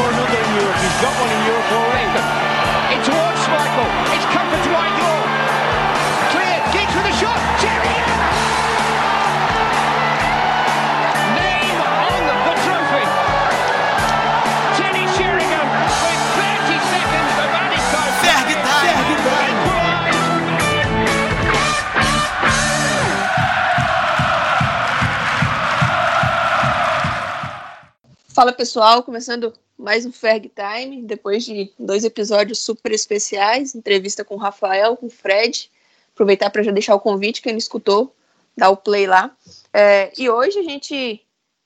score another in Europe. He's got one in Europe already. In towards Michael. It's comfort to Whitelaw. Clear. Giggs with a shot. Name on the trophy. Teddy Sheringham with 30 seconds of added time. Time. Fala pessoal, começando mais um Ferg Time, depois de dois episódios super especiais, entrevista com o Rafael, com o Fred. Aproveitar para já deixar o convite, quem não escutou, dá o play lá. É, e hoje a gente,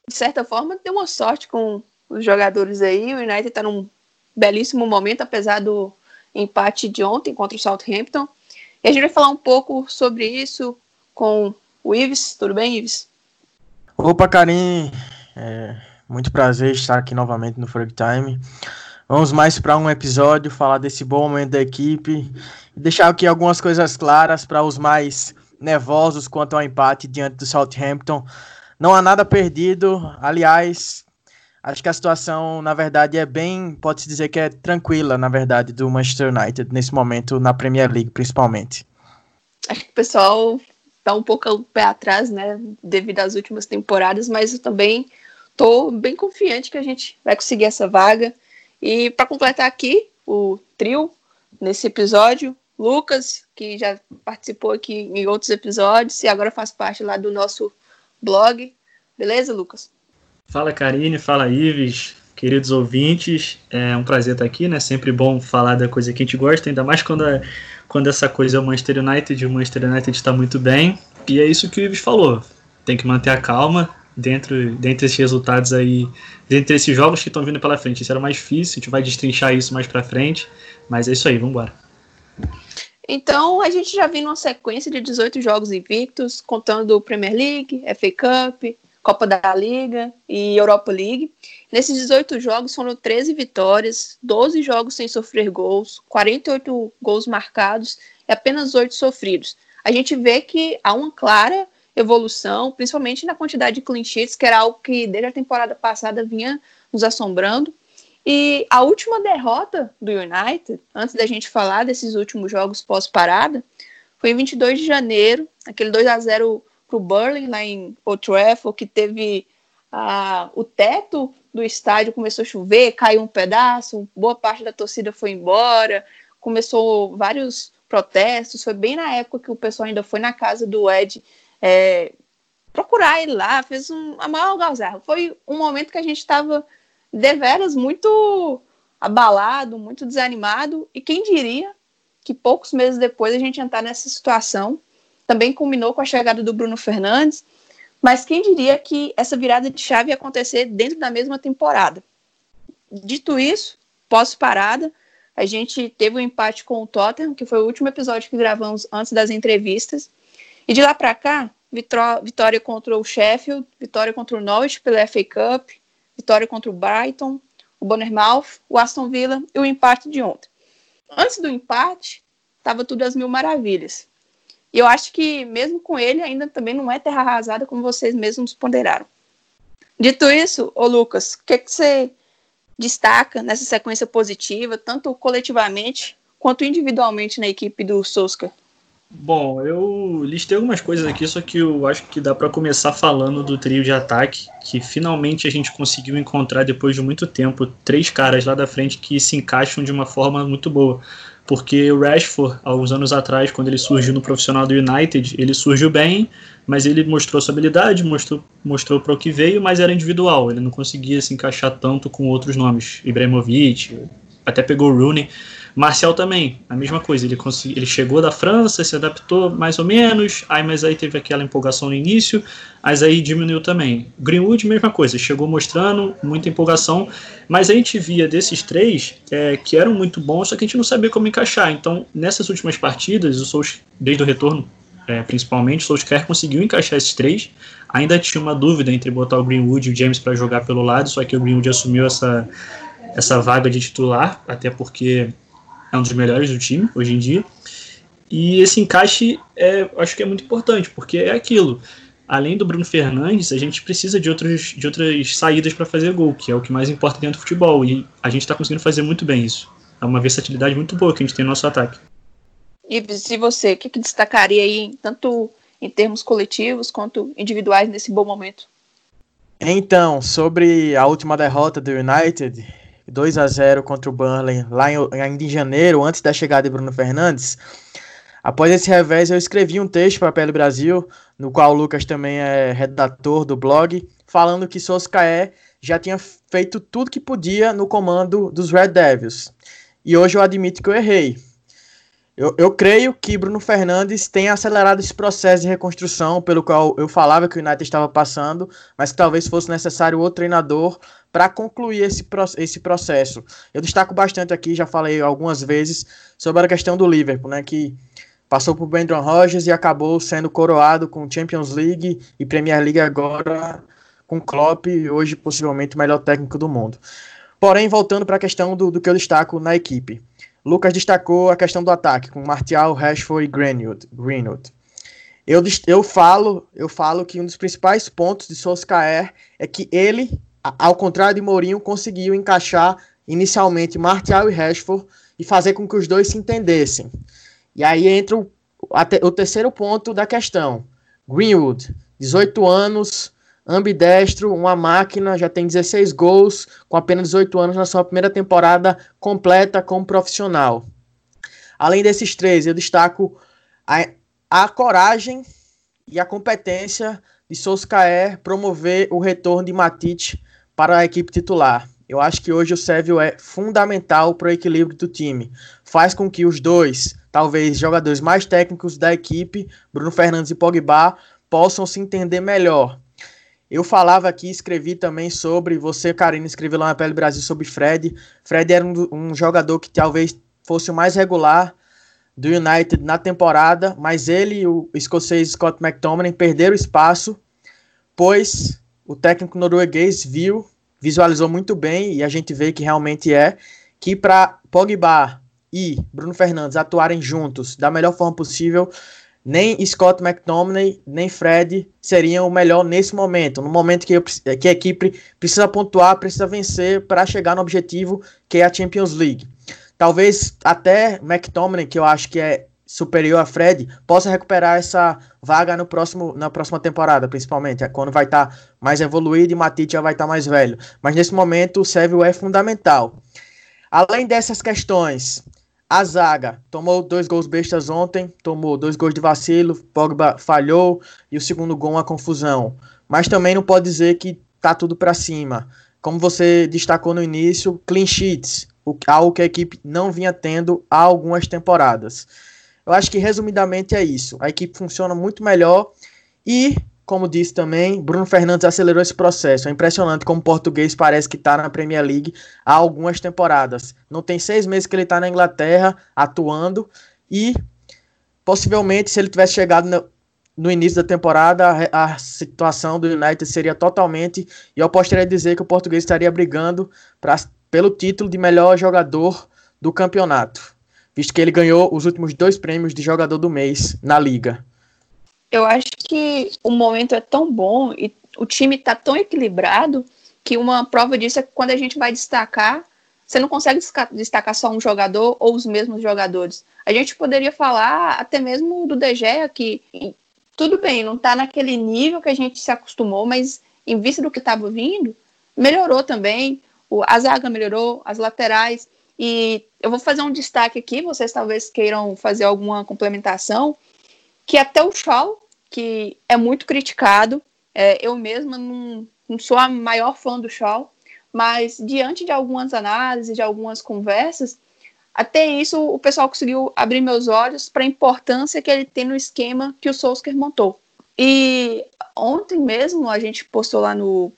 de certa forma, deu uma sorte com os jogadores aí. O United está num belíssimo momento, apesar do empate de ontem contra o Southampton. E a gente vai falar um pouco sobre isso com o Ives. Tudo bem, Ives? Opa, Karim. É, muito prazer estar aqui novamente no Frog Time. Vamos mais para um episódio, falar desse bom momento da equipe deixar aqui algumas coisas claras para os mais nervosos quanto ao empate diante do Southampton. Não há nada perdido, aliás, acho que a situação, na verdade, é bem, pode-se dizer que é tranquila, na verdade, do Manchester United nesse momento na Premier League, principalmente. Acho que o pessoal está um pouco pé atrás, né, devido às últimas temporadas, mas também Tô bem confiante que a gente vai conseguir essa vaga. E para completar aqui o trio nesse episódio, Lucas, que já participou aqui em outros episódios e agora faz parte lá do nosso blog. Beleza, Lucas? Fala, Karine, fala, Ives, queridos ouvintes. É um prazer estar aqui, né? Sempre bom falar da coisa que a gente gosta, ainda mais quando, é, quando essa coisa é o Manchester United. O Manchester United está muito bem. E é isso que o Ives falou. Tem que manter a calma, dentro dentre esses resultados aí, dentre esses jogos que estão vindo pela frente. Isso era mais difícil, a gente vai destrinchar isso mais para frente, mas é isso aí, vamos embora. Então, a gente já viu uma sequência de 18 jogos invictos, contando Premier League, FA Cup, Copa da Liga e Europa League. Nesses 18 jogos foram 13 vitórias, 12 jogos sem sofrer gols, 48 gols marcados e apenas 8 sofridos. A gente vê que há uma clara evolução, principalmente na quantidade de clean sheets, que era algo que desde a temporada passada vinha nos assombrando. E a última derrota do United, antes da gente falar desses últimos jogos pós-parada, foi em 22 de janeiro, aquele 2 a 0 para o Burley, lá em Old Trafford, que teve ah, o teto do estádio começou a chover, caiu um pedaço, boa parte da torcida foi embora, começou vários protestos, foi bem na época que o pessoal ainda foi na casa do Ed é, procurar ele lá, fez um, a maior algazarra. Foi um momento que a gente estava deveras muito abalado, muito desanimado, e quem diria que poucos meses depois a gente entrar nessa situação. Também culminou com a chegada do Bruno Fernandes, mas quem diria que essa virada de chave ia acontecer dentro da mesma temporada? Dito isso, pós-parada, a gente teve um empate com o Tottenham, que foi o último episódio que gravamos antes das entrevistas. E de lá para cá, vitória contra o Sheffield, vitória contra o Norwich pela FA Cup, vitória contra o Brighton, o Bournemouth, o Aston Villa e o empate de ontem. Antes do empate, estava tudo às mil maravilhas. E eu acho que, mesmo com ele, ainda também não é terra arrasada, como vocês mesmos ponderaram. Dito isso, ô Lucas, o que, que você destaca nessa sequência positiva, tanto coletivamente quanto individualmente na equipe do Solskjaer? Bom, eu listei algumas coisas aqui, só que eu acho que dá para começar falando do trio de ataque, que finalmente a gente conseguiu encontrar depois de muito tempo três caras lá da frente que se encaixam de uma forma muito boa. Porque o Rashford, alguns anos atrás, quando ele surgiu no profissional do United, ele surgiu bem, mas ele mostrou sua habilidade, mostrou, mostrou para o que veio, mas era individual, ele não conseguia se encaixar tanto com outros nomes. Ibrahimovic, até pegou o Rooney. Marcial também, a mesma coisa. Ele, consegui, ele chegou da França, se adaptou mais ou menos, aí, mas aí teve aquela empolgação no início, mas aí diminuiu também. Greenwood, mesma coisa, chegou mostrando muita empolgação, mas a gente via desses três é, que eram muito bons, só que a gente não sabia como encaixar. Então, nessas últimas partidas, o Souls, desde o retorno, é, principalmente, o Solskjaer conseguiu encaixar esses três. Ainda tinha uma dúvida entre botar o Greenwood e o James para jogar pelo lado, só que o Greenwood assumiu essa, essa vaga de titular, até porque é um dos melhores do time hoje em dia. E esse encaixe é, acho que é muito importante, porque é aquilo. além do Bruno Fernandes, a gente precisa de, outros, de outras saídas para fazer gol, que é o que mais importa dentro do futebol. E a gente está conseguindo fazer muito bem isso. É uma versatilidade muito boa que a gente tem no nosso ataque. E se você, o que, que destacaria aí, tanto em termos coletivos quanto individuais nesse bom momento? Então, sobre a última derrota do United, 2 a 0 contra o Burnley, lá em, ainda em janeiro, antes da chegada de Bruno Fernandes, após esse revés eu escrevi um texto para a Pele Brasil, no qual o Lucas também é redator do blog, falando que Soscaé já tinha feito tudo que podia no comando dos Red Devils. E hoje eu admito que eu errei. Eu, eu creio que Bruno Fernandes tem acelerado esse processo de reconstrução pelo qual eu falava que o United estava passando, mas que talvez fosse necessário outro treinador para concluir esse, esse processo. Eu destaco bastante aqui, já falei algumas vezes, sobre a questão do Liverpool, né, que passou por Brandon Rodgers e acabou sendo coroado com Champions League e Premier League agora com Klopp, hoje possivelmente o melhor técnico do mundo. Porém, voltando para a questão do, do que eu destaco na equipe. Lucas destacou a questão do ataque, com Martial, Rashford e Greenwood. Greenwood. Eu, eu, falo, eu falo que um dos principais pontos de Solskjaer é que ele, ao contrário de Mourinho, conseguiu encaixar inicialmente Martial e Rashford e fazer com que os dois se entendessem. E aí entra o, o terceiro ponto da questão. Greenwood, 18 anos, ambidestro, uma máquina, já tem 16 gols, com apenas 18 anos na sua primeira temporada completa como profissional. Além desses três, eu destaco a, a coragem e a competência de Solskjaer promover o retorno de Matic para a equipe titular. Eu acho que hoje o Sérvio é fundamental para o equilíbrio do time. Faz com que os dois, talvez jogadores mais técnicos da equipe, Bruno Fernandes e Pogba, possam se entender melhor. Eu falava aqui, escrevi também sobre, você, Karine, escreveu lá na Pele Brasil sobre Fred. Fred era um, um jogador que talvez fosse o mais regular do United na temporada, mas ele e o escocês Scott McTominay perderam espaço, pois o técnico norueguês viu, visualizou muito bem, e a gente vê que realmente é, que para Pogba e Bruno Fernandes atuarem juntos da melhor forma possível, nem Scott McTominay, nem Fred seriam o melhor nesse momento, no momento que, eu, que a equipe precisa pontuar, precisa vencer para chegar no objetivo que é a Champions League. Talvez até McTominay, que eu acho que é superior a Fred, possa recuperar essa vaga no próximo, na próxima temporada, principalmente, é quando vai estar tá mais evoluído e Matite já vai estar tá mais velho. Mas nesse momento o Sérvio é fundamental. Além dessas questões, a zaga tomou dois gols bestas ontem, tomou dois gols de vacilo, Pogba falhou e o segundo gol uma confusão. Mas também não pode dizer que tá tudo para cima. Como você destacou no início, clean sheets, algo que a equipe não vinha tendo há algumas temporadas. Eu acho que resumidamente é isso. A equipe funciona muito melhor e como disse também, Bruno Fernandes acelerou esse processo. É impressionante como o português parece que está na Premier League há algumas temporadas. Não tem seis meses que ele está na Inglaterra atuando e possivelmente se ele tivesse chegado no, no início da temporada, a, a, situação do United seria totalmente. E eu poderia dizer que o português estaria brigando pra, pelo título de melhor jogador do campeonato, visto que ele ganhou os últimos dois prêmios de jogador do mês na liga. Eu acho que o momento é tão bom e o time está tão equilibrado que uma prova disso é que quando a gente vai destacar, você não consegue destacar só um jogador ou os mesmos jogadores. A gente poderia falar até mesmo do De Gea, que tudo bem, não está naquele nível que a gente se acostumou, mas em vista do que estava vindo, melhorou também. A zaga melhorou, as laterais. E eu vou fazer um destaque aqui, vocês talvez queiram fazer alguma complementação, que até o Shaw que é muito criticado. É, eu mesma não, não, sou a maior fã do Shaw, mas diante de algumas análises, de algumas conversas, até isso o pessoal conseguiu abrir meus olhos para a importância que ele tem no esquema que o Solskjaer montou. E ontem mesmo a gente postou lá no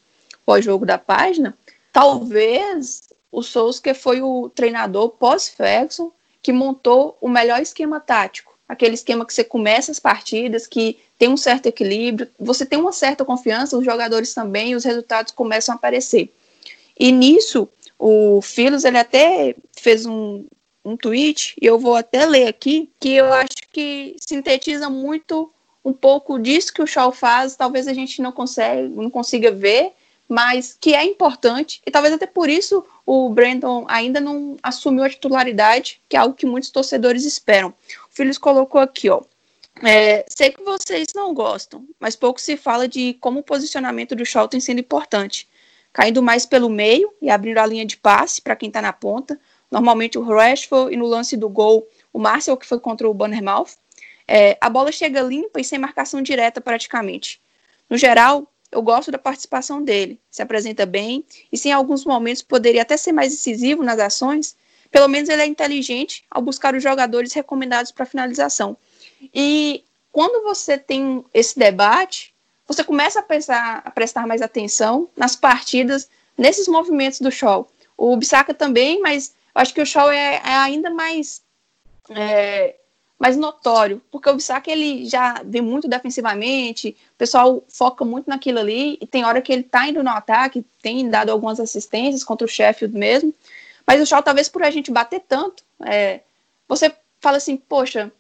pós-jogo da página, talvez o Solskjaer foi o treinador pós-Ferguson que montou o melhor esquema tático aquele esquema que você começa as partidas, que tem um certo equilíbrio, você tem uma certa confiança, os jogadores também, e os resultados começam a aparecer. E nisso, o Filos, ele até fez um, um tweet, e eu vou até ler aqui, que eu acho que sintetiza muito um pouco disso que o Shaw faz, talvez a gente não, consegue, não consiga ver, mas que é importante, e talvez até por isso o Brandon ainda não assumiu a titularidade, que é algo que muitos torcedores esperam. Filhos colocou aqui, ó. É, sei que vocês não gostam, mas pouco se fala de como o posicionamento do Shaw tem sido importante. Caindo mais pelo meio e abrindo a linha de passe para quem está na ponta. Normalmente o Rashford e no lance do gol, o Marcel, que foi contra o Bannermouth. É, a bola chega limpa e sem marcação direta praticamente. No geral, eu gosto da participação dele, se apresenta bem e se em alguns momentos poderia até ser mais decisivo nas ações, pelo menos ele é inteligente ao buscar os jogadores recomendados para finalização. E quando você tem esse debate, você começa a, pensar, a prestar mais atenção nas partidas, nesses movimentos do show. O Bissaka também, mas acho que o show é, é ainda mais é, mais notório, porque o Bissaka ele já vem muito defensivamente, o pessoal foca muito naquilo ali, e tem hora que ele tá indo no ataque, tem dado algumas assistências contra o Sheffield mesmo, mas o Shaw, talvez por a gente bater tanto, é, você fala assim, poxa,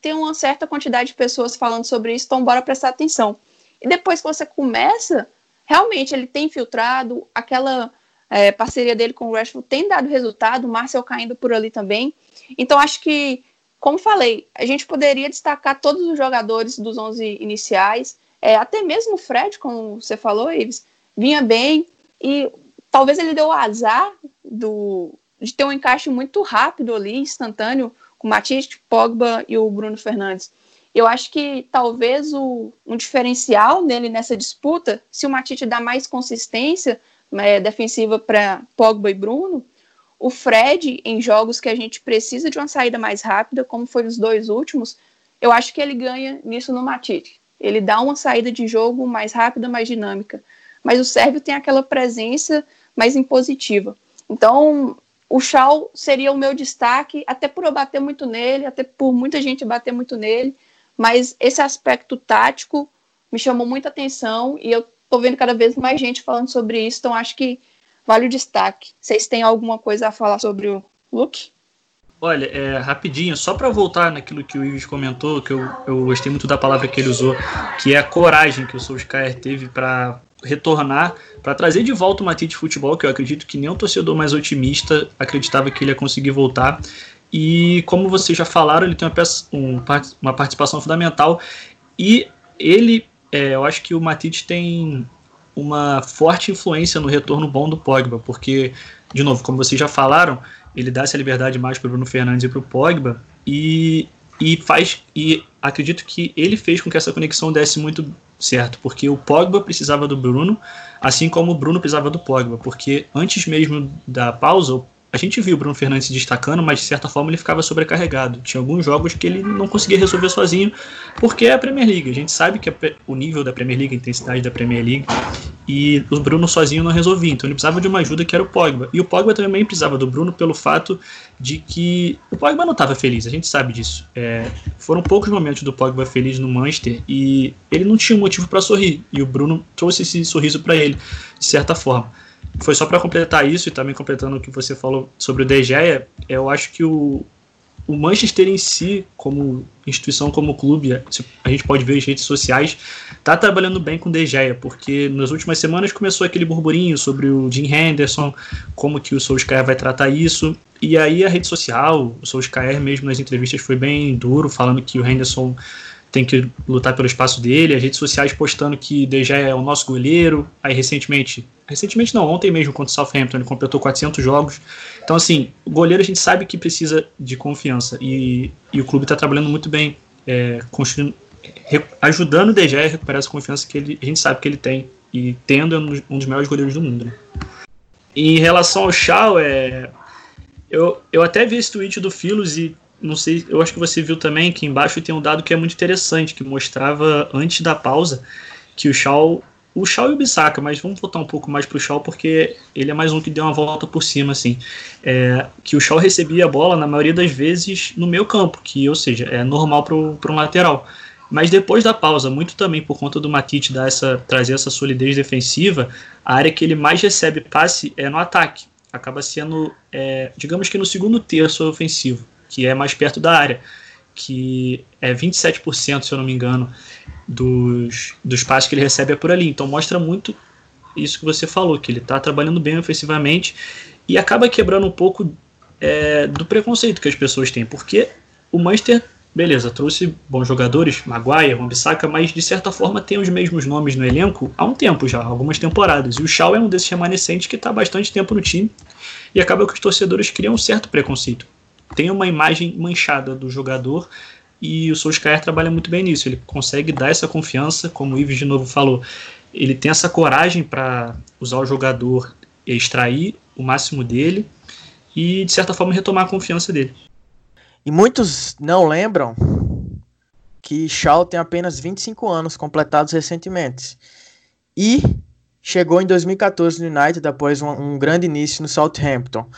tem uma certa quantidade de pessoas falando sobre isso, então bora prestar atenção. E depois que você começa, realmente ele tem filtrado, aquela é, parceria dele com o Rashford tem dado resultado, o Marcel caindo por ali também, então acho que como falei, a gente poderia destacar todos os jogadores dos 11 iniciais, é, até mesmo o Fred, como você falou, Ives, vinha bem e talvez ele deu o azar do, de ter um encaixe muito rápido ali, instantâneo, com o Matisse, Pogba e o Bruno Fernandes. Eu acho que talvez o, um diferencial nele nessa disputa, se o Matite dá mais consistência é, defensiva para Pogba e Bruno, o Fred, em jogos que a gente precisa de uma saída mais rápida, como foi os dois últimos, eu acho que ele ganha nisso no Matite. Ele dá uma saída de jogo mais rápida, mais dinâmica. Mas o Sérvio tem aquela presença mais impositiva. Então, o Shaw seria o meu destaque, até por eu bater muito nele, até por muita gente bater muito nele, mas esse aspecto tático me chamou muita atenção e eu tô vendo cada vez mais gente falando sobre isso, então acho que vale o destaque. Vocês têm alguma coisa a falar sobre o Luke? Olha, é, rapidinho, só para voltar naquilo que o Ives comentou, que eu, eu gostei muito da palavra que ele usou, que é a coragem que o Solskjaer teve para retornar, para trazer de volta o Matite Futebol, que eu acredito que nem o torcedor mais otimista acreditava que ele ia conseguir voltar. E como vocês já falaram, ele tem uma, peça, um, uma participação fundamental. E ele, é, eu acho que o Matite tem uma forte influência no retorno bom do Pogba, porque, de novo, como vocês já falaram, ele dá essa liberdade mais para Bruno Fernandes e para o Pogba e, e faz e acredito que ele fez com que essa conexão desse muito certo, porque o Pogba precisava do Bruno, assim como o Bruno precisava do Pogba, porque antes mesmo da pausa, a gente viu o Bruno Fernandes se destacando, mas de certa forma ele ficava sobrecarregado. Tinha alguns jogos que ele não conseguia resolver sozinho, porque é a Premier League. A gente sabe que o nível da Premier League, a intensidade da Premier League, e o Bruno sozinho não resolvia. Então ele precisava de uma ajuda que era o Pogba. E o Pogba também precisava do Bruno pelo fato de que o Pogba não estava feliz, a gente sabe disso. É, foram poucos momentos do Pogba feliz no Manchester e ele não tinha motivo para sorrir. E o Bruno trouxe esse sorriso para ele, de certa forma foi só para completar isso e também completando o que você falou sobre o De Gea, eu acho que o, o Manchester em si, como instituição, como clube, a gente pode ver as redes sociais, tá trabalhando bem com o De Gea, porque nas últimas semanas começou aquele burburinho sobre o Jim Henderson, como que o Solskjaer vai tratar isso, e aí a rede social, o Solskjaer mesmo nas entrevistas foi bem duro, falando que o Henderson tem que lutar pelo espaço dele, as redes sociais postando que De Gea é o nosso goleiro, aí recentemente, recentemente não, ontem mesmo contra o Southampton ele completou 400 jogos, então assim, o goleiro a gente sabe que precisa de confiança e, e o clube está trabalhando muito bem, é, ajudando o De Gea a recuperar essa confiança que ele, a gente sabe que ele tem e tendo um dos melhores goleiros do mundo. Né? Em relação ao Shaw, é, eu, eu até vi esse tweet do Filos e não sei, eu acho que você viu também que embaixo tem um dado que é muito interessante, que mostrava antes da pausa que o Shaw, o Shaw e o Bissaka, mas vamos voltar um pouco mais para o Shaw porque ele é mais um que deu uma volta por cima, assim, é, que o Shaw recebia a bola na maioria das vezes no meio campo, que ou seja, é normal para um lateral. Mas depois da pausa, muito também por conta do Matite dar essa, trazer essa solidez defensiva, a área que ele mais recebe passe é no ataque. Acaba sendo, é, digamos que no segundo terço ofensivo que é mais perto da área, que é 27%, se eu não me engano, dos, dos passes que ele recebe é por ali. Então mostra muito isso que você falou, que ele está trabalhando bem ofensivamente e acaba quebrando um pouco é, do preconceito que as pessoas têm, porque o Manchester, beleza, trouxe bons jogadores, Maguire, Wambisaka, mas de certa forma tem os mesmos nomes no elenco há um tempo já, algumas temporadas. E o Shaw é um desses remanescentes que está bastante tempo no time e acaba que os torcedores criam um certo preconceito. Tem uma imagem manchada do jogador e o Solskjaer trabalha muito bem nisso. Ele consegue dar essa confiança, como o Ives de novo falou. Ele tem essa coragem para usar o jogador e extrair o máximo dele e, de certa forma, retomar a confiança dele. E muitos não lembram que Shaw tem apenas 25 anos completados recentemente. E chegou em 2014 no United após um, um grande início no Southampton.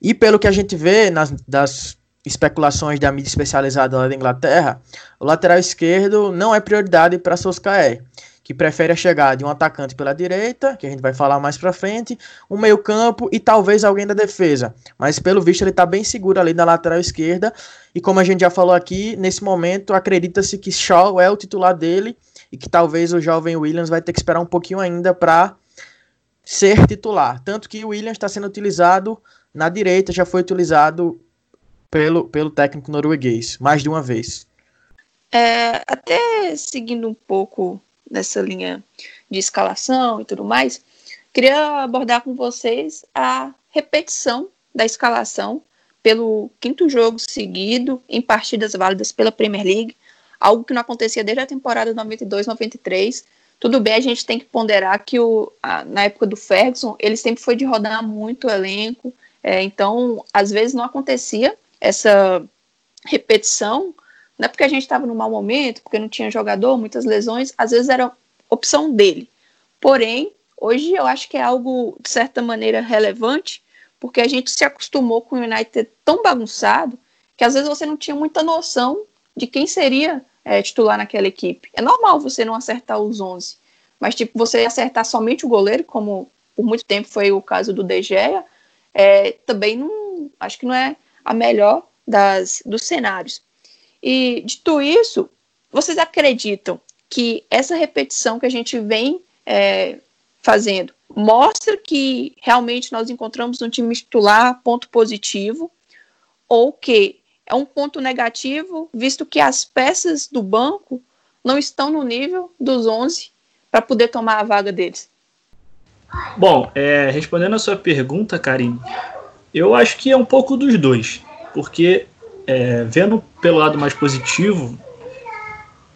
E pelo que a gente vê nas das especulações da mídia especializada lá da Inglaterra, o lateral esquerdo não é prioridade para Solskjaer que prefere a chegada de um atacante pela direita, que a gente vai falar mais para frente, um meio-campo e talvez alguém da defesa. Mas pelo visto ele está bem seguro ali na lateral esquerda. E como a gente já falou aqui, nesse momento acredita-se que Shaw é o titular dele e que talvez o jovem Williams vai ter que esperar um pouquinho ainda para ser titular. Tanto que o Williams está sendo utilizado na direita, já foi utilizado pelo, pelo técnico norueguês, mais de uma vez. É, até seguindo um pouco nessa linha de escalação e tudo mais, queria abordar com vocês a repetição da escalação pelo quinto jogo seguido em partidas válidas pela Premier League, algo que não acontecia desde a temporada 92-93. Tudo bem, a gente tem que ponderar que o, a, na época do Ferguson ele sempre foi de rodar muito o elenco, é, então às vezes não acontecia essa repetição não é porque a gente estava num mau momento, porque não tinha jogador, muitas lesões, às vezes era opção dele. Porém, hoje eu acho que é algo, de certa maneira, relevante, porque a gente se acostumou com o United tão bagunçado que às vezes você não tinha muita noção de quem seria é, titular naquela equipe. É normal você não acertar os 11, mas tipo, você acertar somente o goleiro, como por muito tempo foi o caso do De Gea, é, também não, acho que não é a melhor das, dos cenários. E dito isso, vocês acreditam que essa repetição que a gente vem é, fazendo mostra que realmente nós encontramos um time titular ponto positivo ou que é um ponto negativo, visto que as peças do banco não estão no nível dos 11 para poder tomar a vaga deles? Bom, é, respondendo a sua pergunta, Karim, eu acho que é um pouco dos dois, porque é, vendo pelo lado mais positivo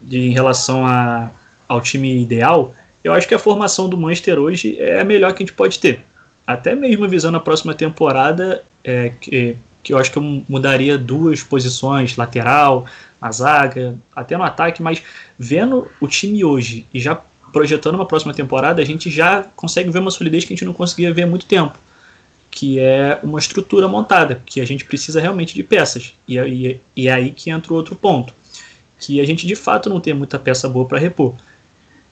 de, em relação a, ao time ideal, eu acho que a formação do Manchester hoje é a melhor que a gente pode ter. Até mesmo visando a próxima temporada, é, que, que eu acho que eu mudaria duas posições, lateral, na zaga, até no ataque, mas vendo o time hoje e já projetando uma próxima temporada, a gente já consegue ver uma solidez que a gente não conseguia ver há muito tempo que é uma estrutura montada, que a gente precisa realmente de peças. E, e, e é aí que entra o outro ponto, que a gente de fato não tem muita peça boa para repor.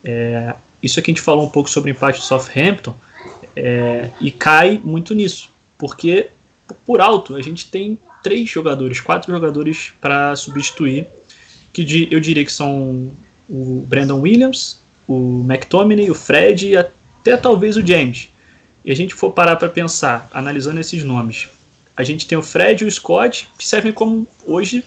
É, isso aqui a gente falou um pouco sobre o empate do Southampton, é, e cai muito nisso, porque por alto a gente tem três jogadores, quatro jogadores para substituir, que eu diria que são o Brandon Williams, o McTominay, o Fred e até talvez o James e a gente for parar para pensar, analisando esses nomes, a gente tem o Fred e o Scott, que servem como hoje.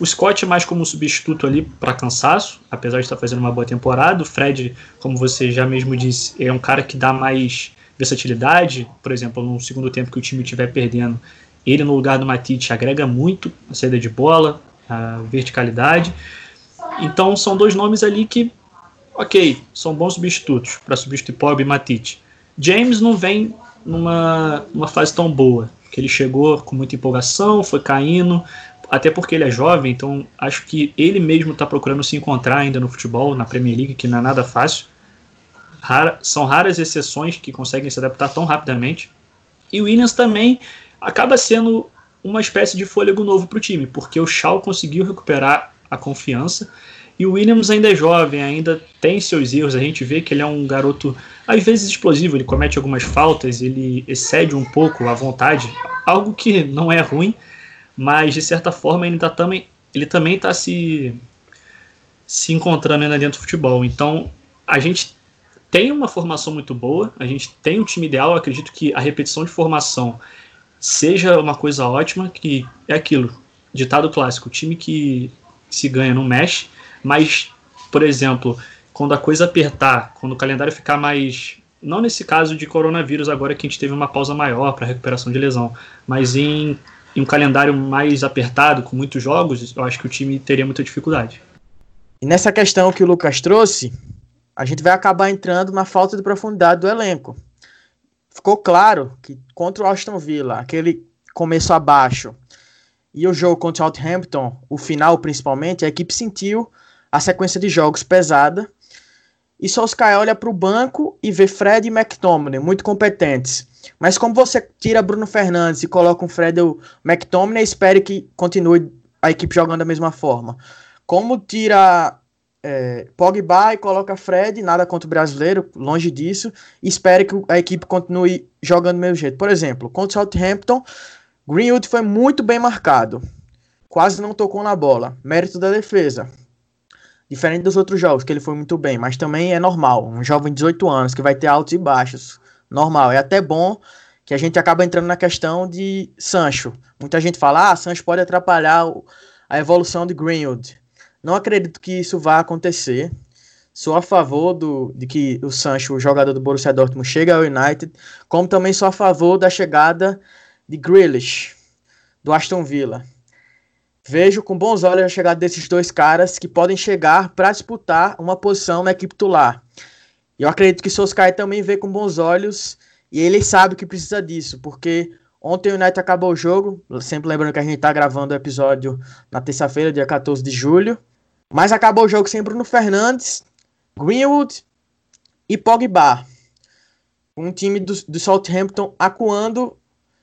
O Scott é mais como substituto ali para cansaço, apesar de estar fazendo uma boa temporada. O Fred, como você já mesmo disse, é um cara que dá mais versatilidade. Por exemplo, no segundo tempo que o time estiver perdendo, ele no lugar do Matite agrega muito a saída de bola, a verticalidade. Então são dois nomes ali que, ok, são bons substitutos para substituir Pogba e Matite. James não vem numa, numa fase tão boa, que ele chegou com muita empolgação, foi caindo, até porque ele é jovem, então acho que ele mesmo está procurando se encontrar ainda no futebol, na Premier League, que não é nada fácil. Rara, são raras exceções que conseguem se adaptar tão rapidamente. E o Williams também acaba sendo uma espécie de fôlego novo para o time, porque o Shaw conseguiu recuperar a confiança e o Williams ainda é jovem, ainda tem seus erros. A gente vê que ele é um garoto, às vezes, explosivo. Ele comete algumas faltas, ele excede um pouco a vontade, algo que não é ruim, mas de certa forma ele ainda também ele também está se, se encontrando ainda dentro do futebol. Então, a gente tem uma formação muito boa, a gente tem um time ideal, eu acredito que a repetição de formação seja uma coisa ótima, que é aquilo, ditado clássico, o time que se ganha não mexe, mas, por exemplo, quando a coisa apertar, quando o calendário ficar mais. Não nesse caso de coronavírus, agora que a gente teve uma pausa maior para recuperação de lesão, mas em, em um calendário mais apertado, com muitos jogos, eu acho que o time teria muita dificuldade. E nessa questão que o Lucas trouxe, a gente vai acabar entrando na falta de profundidade do elenco. Ficou claro que contra o Aston Villa, aquele começo abaixo, e o jogo contra o Southampton, o final principalmente, a equipe sentiu a sequência de jogos pesada e Solskjaer olha para o banco e vê Fred e McTominay muito competentes. Mas como você tira Bruno Fernandes e coloca um Fred e o McTominay, espere que continue a equipe jogando da mesma forma. Como tira é, Pogba e coloca Fred, nada contra o brasileiro, longe disso, e espere que a equipe continue jogando do mesmo jeito. Por exemplo, contra o Southampton, Greenwood foi muito bem marcado, quase não tocou na bola, mérito da defesa. Diferente dos outros jogos, que ele foi muito bem, mas também é normal. Um jovem de 18 anos que vai ter altos e baixos. Normal. É até bom que a gente acaba entrando na questão de Sancho. Muita gente fala, ah, Sancho pode atrapalhar a evolução de Greenwood. Não acredito que isso vá acontecer. Sou a favor do, de que o Sancho, o jogador do Borussia Dortmund, chegue ao United, como também sou a favor da chegada de Grealish, do Aston Villa. Vejo com bons olhos a chegada desses dois caras que podem chegar para disputar uma posição na equipe titular. E eu acredito que Solskjaer também vê com bons olhos e ele sabe que precisa disso, porque ontem o United acabou o jogo, sempre lembrando que a gente está gravando o episódio na terça-feira, dia 14 de julho, mas acabou o jogo sem Bruno Fernandes, Greenwood e Pogba. Um time do, do Southampton acuando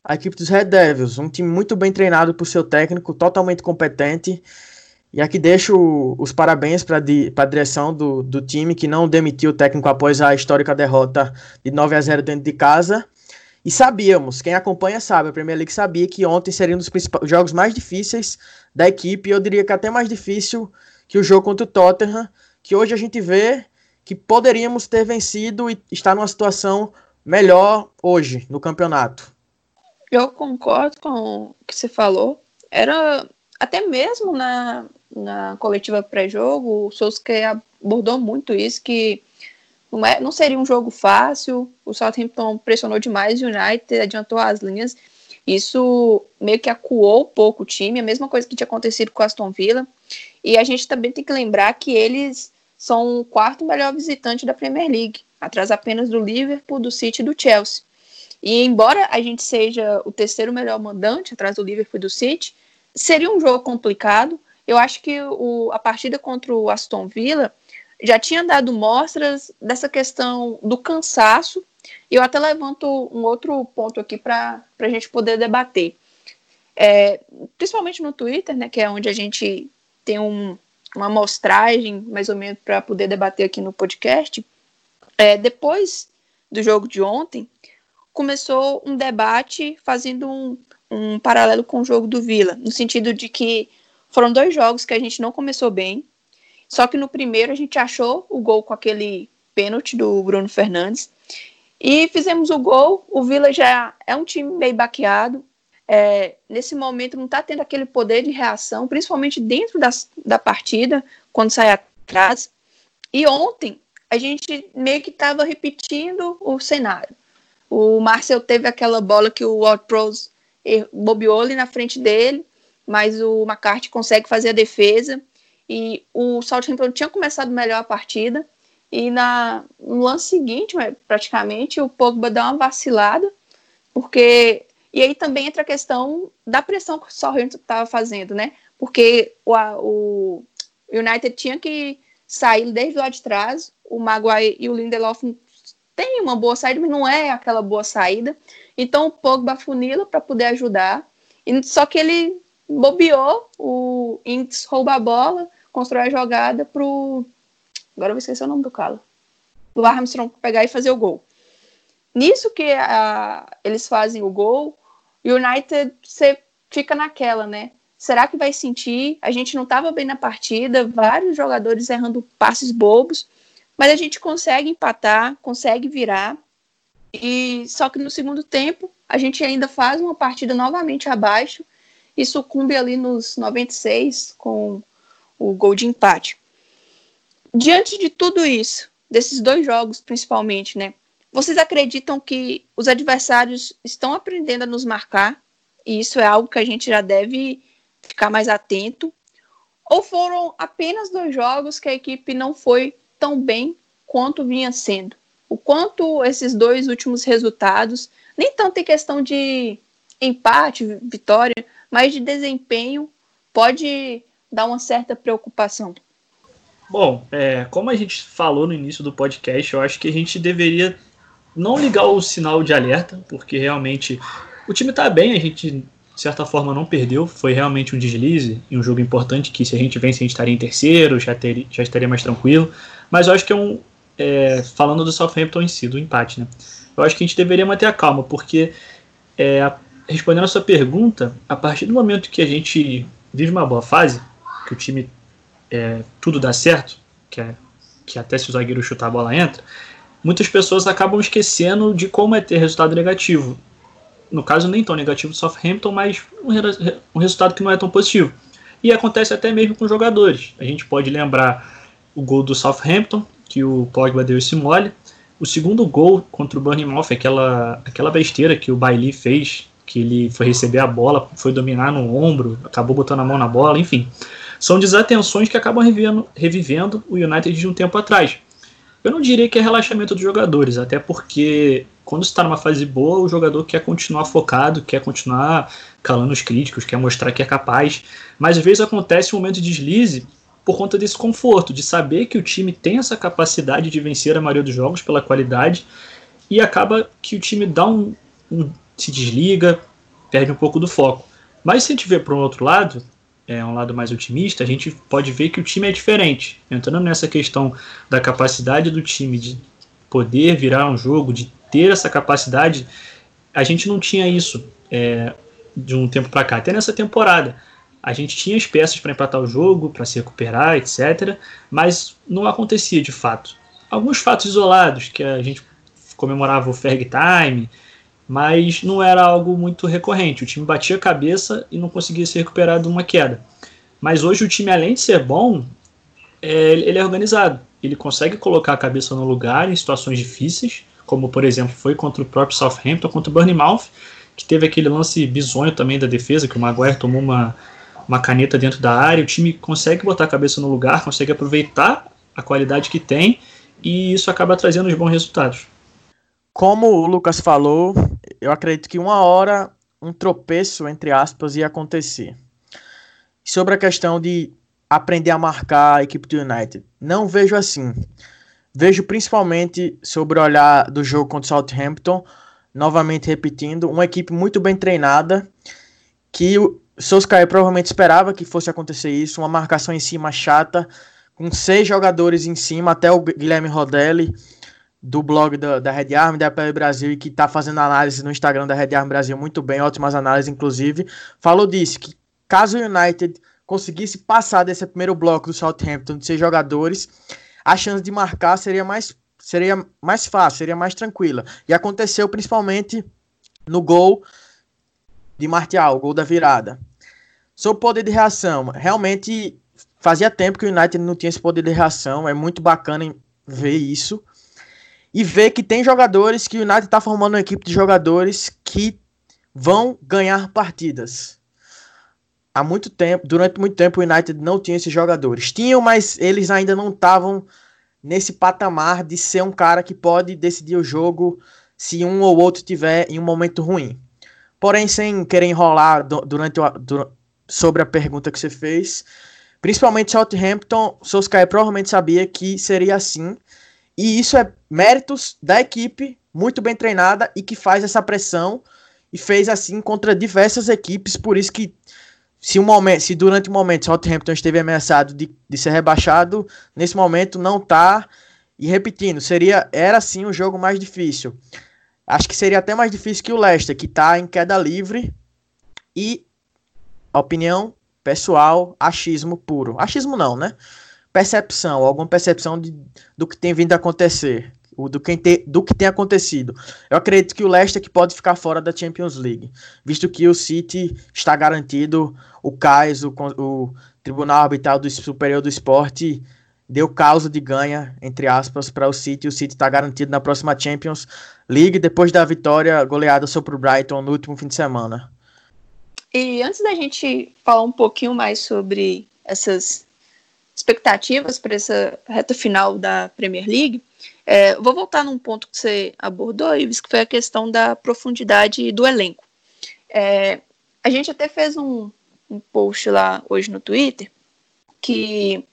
a equipe dos Red Devils, um time muito bem treinado por seu técnico, totalmente competente. E aqui deixo os parabéns para a direção do, do time, que não demitiu o técnico após a histórica derrota de 9 a 0 dentro de casa. E sabíamos, quem acompanha sabe, a Premier League sabia que ontem seria um dos jogos mais difíceis da equipe, eu diria que até mais difícil que o jogo contra o Tottenham, que hoje a gente vê que poderíamos ter vencido e estar numa situação melhor hoje no campeonato. Eu concordo com o que você falou. Era até mesmo na, na coletiva pré-jogo, o Solskjaer abordou muito isso, que não, é, não seria um jogo fácil, o Southampton pressionou demais o United, adiantou as linhas, isso meio que acuou um pouco o time, a mesma coisa que tinha acontecido com o Aston Villa, e a gente também tem que lembrar que eles são o quarto melhor visitante da Premier League, atrás apenas do Liverpool, do City e do Chelsea. E embora a gente seja o terceiro melhor mandante atrás do Liverpool e do City, seria um jogo complicado. Eu acho que o, a partida contra o Aston Villa já tinha dado mostras dessa questão do cansaço. E eu até levanto um outro ponto aqui para a gente poder debater. É, principalmente no Twitter, né, que é onde a gente tem um, uma amostragem, mais ou menos, para poder debater aqui no podcast. É, depois do jogo de ontem, começou um debate fazendo um, um paralelo com o jogo do Vila, no sentido de que foram dois jogos que a gente não começou bem, só que no primeiro a gente achou o gol com aquele pênalti do Bruno Fernandes e fizemos o gol. O Vila já é um time meio baqueado. É, nesse momento não está tendo aquele poder de reação, principalmente dentro das, da partida, quando sai atrás. E ontem a gente meio que estava repetindo o cenário. O Marcel teve aquela bola que o Ward Prowse bobeou ali na frente dele, mas o McCarthy consegue fazer a defesa. E o Southampton tinha começado melhor a partida. E na, no lance seguinte, praticamente, o Pogba dá uma vacilada, porque. E aí também entra a questão da pressão que o Southampton estava fazendo, né? Porque o, o United tinha que sair desde lá de trás, o Maguire e o Lindelof tem uma boa saída, mas não é aquela boa saída. Então o Pogba funila para poder ajudar. E, só que ele bobeou, o Inks rouba a bola, constrói a jogada pro. Agora eu vou esquecer o nome do cara. Do Armstrong pegar e fazer o gol. Nisso que eles fazem o gol, o United você fica naquela, né? Será que vai sentir? A gente não estava bem na partida, vários jogadores errando passes bobos, mas a gente consegue empatar, consegue virar. E só que no segundo tempo a gente ainda faz uma partida novamente abaixo e sucumbe ali nos 96 com o gol de empate. Diante de tudo isso, desses dois jogos principalmente, né? Vocês acreditam que os adversários estão aprendendo a nos marcar? E isso é algo que a gente já deve ficar mais atento? Ou foram apenas dois jogos que a equipe não foi tão bem quanto vinha sendo? O quanto esses dois últimos resultados, nem tanto em questão de empate, vitória, mas de desempenho, pode dar uma certa preocupação? Bom, é, como a gente falou no início do podcast, eu acho que a gente deveria não ligar o sinal de alerta, porque realmente o time está bem, a gente de certa forma não perdeu, foi realmente um deslize e um jogo importante que se a gente vence a gente estaria em terceiro, já, ter, já estaria mais tranquilo, mas eu acho que é um, é, falando do Southampton em si, do empate, né, eu acho que a gente deveria manter a calma, porque é, respondendo a sua pergunta, a partir do momento que a gente vive uma boa fase, que o time é, tudo dá certo, que, é, que até se o zagueiro chutar a bola entra, muitas pessoas acabam esquecendo de como é ter resultado negativo. No caso, nem tão negativo do Southampton, mas um, um resultado que não é tão positivo. E acontece até mesmo com jogadores. A gente pode lembrar o gol do Southampton, que o Pogba deu esse mole. O segundo gol contra o Bournemouth, aquela, aquela besteira que o Bailey fez, que ele foi receber a bola, foi dominar no ombro, acabou botando a mão na bola, enfim. São desatenções que acabam revivendo, revivendo o United de um tempo atrás. Eu não diria que é relaxamento dos jogadores, até porque quando está numa fase boa, o jogador quer continuar focado, quer continuar calando os críticos, quer mostrar que é capaz. Mas às vezes acontece um momento de deslize por conta desse conforto, de saber que o time tem essa capacidade de vencer a maioria dos jogos pela qualidade e acaba que o time dá um, um se desliga, perde um pouco do foco. Mas se a gente vê para um outro lado, é um lado mais otimista, a gente pode ver que o time é diferente. Entrando nessa questão da capacidade do time de poder virar um jogo, de ter essa capacidade, a gente não tinha isso é, de um tempo para cá. Até nessa temporada, a gente tinha as peças para empatar o jogo, para se recuperar, etc. Mas não acontecia de fato. Alguns fatos isolados, que a gente comemorava o Ferg Time, mas não era algo muito recorrente. O time batia a cabeça e não conseguia se recuperar de uma queda. Mas hoje o time, além de ser bom, é, ele é organizado. Ele consegue colocar a cabeça no lugar em situações difíceis, como por exemplo foi contra o próprio Southampton, contra o Bournemouth, que teve aquele lance bizonho também da defesa, que o Maguire tomou uma, uma caneta dentro da área. O time consegue botar a cabeça no lugar, consegue aproveitar a qualidade que tem e isso acaba trazendo os bons resultados. Como o Lucas falou, eu acredito que uma hora um tropeço, entre aspas, ia acontecer. Sobre a questão de aprender a marcar a equipe do United, não vejo assim. Vejo principalmente sobre o olhar do jogo contra o Southampton, novamente repetindo, uma equipe muito bem treinada, que o Solskjaer provavelmente esperava que fosse acontecer isso, uma marcação em cima chata, com seis jogadores em cima, até o Guilherme Rodelli, do blog da, da Red Army, da PL Brasil, e que está fazendo análise no Instagram da Red Army Brasil muito bem, ótimas análises, inclusive, falou disso, que caso o United conseguisse passar desse primeiro bloco do Southampton de seis jogadores, a chance de marcar seria mais, seria mais fácil, seria mais tranquila. E aconteceu principalmente no gol de Martial, o gol da virada. Sobre poder de reação, realmente fazia tempo que o United não tinha esse poder de reação, é muito bacana ver isso e ver que tem jogadores que o United está formando uma equipe de jogadores que vão ganhar partidas. Há muito tempo, durante muito tempo o United não tinha esses jogadores. Tinham, mas eles ainda não estavam nesse patamar de ser um cara que pode decidir o jogo se um ou outro tiver em um momento ruim. Porém, sem querer enrolar durante o, sobre a pergunta que você fez, principalmente Southampton, Solskjaer provavelmente sabia que seria assim e isso é méritos da equipe muito bem treinada e que faz essa pressão e fez assim contra diversas equipes, por isso que se, um momento, se durante o momento Southampton esteve ameaçado de, de ser rebaixado, nesse momento não está. E repetindo, seria era sim o jogo mais difícil. Acho que seria até mais difícil que o Leicester, que está em queda livre. E opinião pessoal, achismo puro. Achismo não, né? Percepção, alguma percepção de, do que tem vindo a acontecer, do, que tem, do que tem acontecido. Eu acredito que o Leicester que pode ficar fora da Champions League, visto que o City está garantido, o CAIS, o, o Tribunal Arbitral do Superior do Esporte, deu causa de ganha, entre aspas, para o City. O City está garantido na próxima Champions League, depois da vitória goleada sobre o Brighton no último fim de semana. E antes da gente falar um pouquinho mais sobre essas expectativas para essa reta final da Premier League, é, vou voltar num ponto que você abordou, Ives, que foi a questão da profundidade do elenco. É, a gente até fez um, um post lá hoje no Twitter que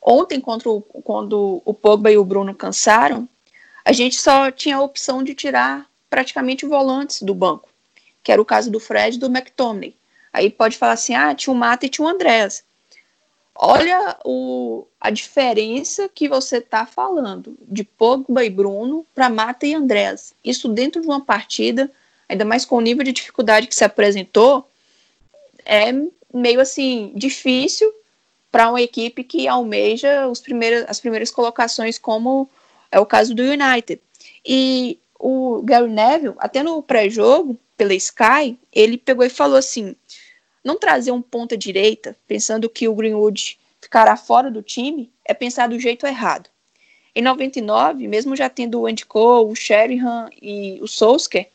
ontem, o, quando o Pogba e o Bruno cansaram, a gente só tinha a opção de tirar praticamente volantes do banco, que era o caso do Fred e do McTominay. Aí pode falar assim, ah, tinha o Mata e tinha o Andrés. Olha o, a diferença que você está falando de Pogba e Bruno para Mata e Andrés. Isso dentro de uma partida, ainda mais com o nível de dificuldade que se apresentou, é meio assim difícil para uma equipe que almeja os primeiros, as primeiras colocações, como é o caso do United. E o Gary Neville, até no pré-jogo, pela Sky, ele pegou e falou assim: não trazer um ponta direita, pensando que o Greenwood ficará fora do time, é pensar do jeito errado. Em 99, mesmo já tendo o Andy Cole, o Sheringham e o Solskjaer,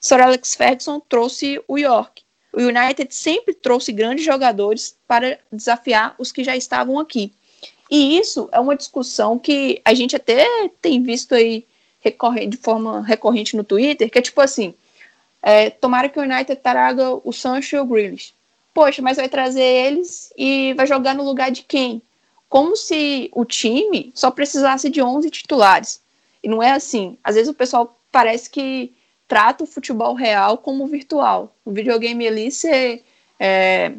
Sir Alex Ferguson trouxe o York, o United sempre trouxe grandes jogadores para desafiar os que já estavam aqui. E isso é uma discussão que a gente até tem visto aí de forma recorrente no Twitter, que é tipo assim, é, tomara que o United traga o Sancho e o Grealish. Poxa, mas vai trazer eles e vai jogar no lugar de quem? Como se o time só precisasse de 11 titulares. E não é assim. Às vezes o pessoal parece que trata o futebol real como virtual. No videogame ali, você é,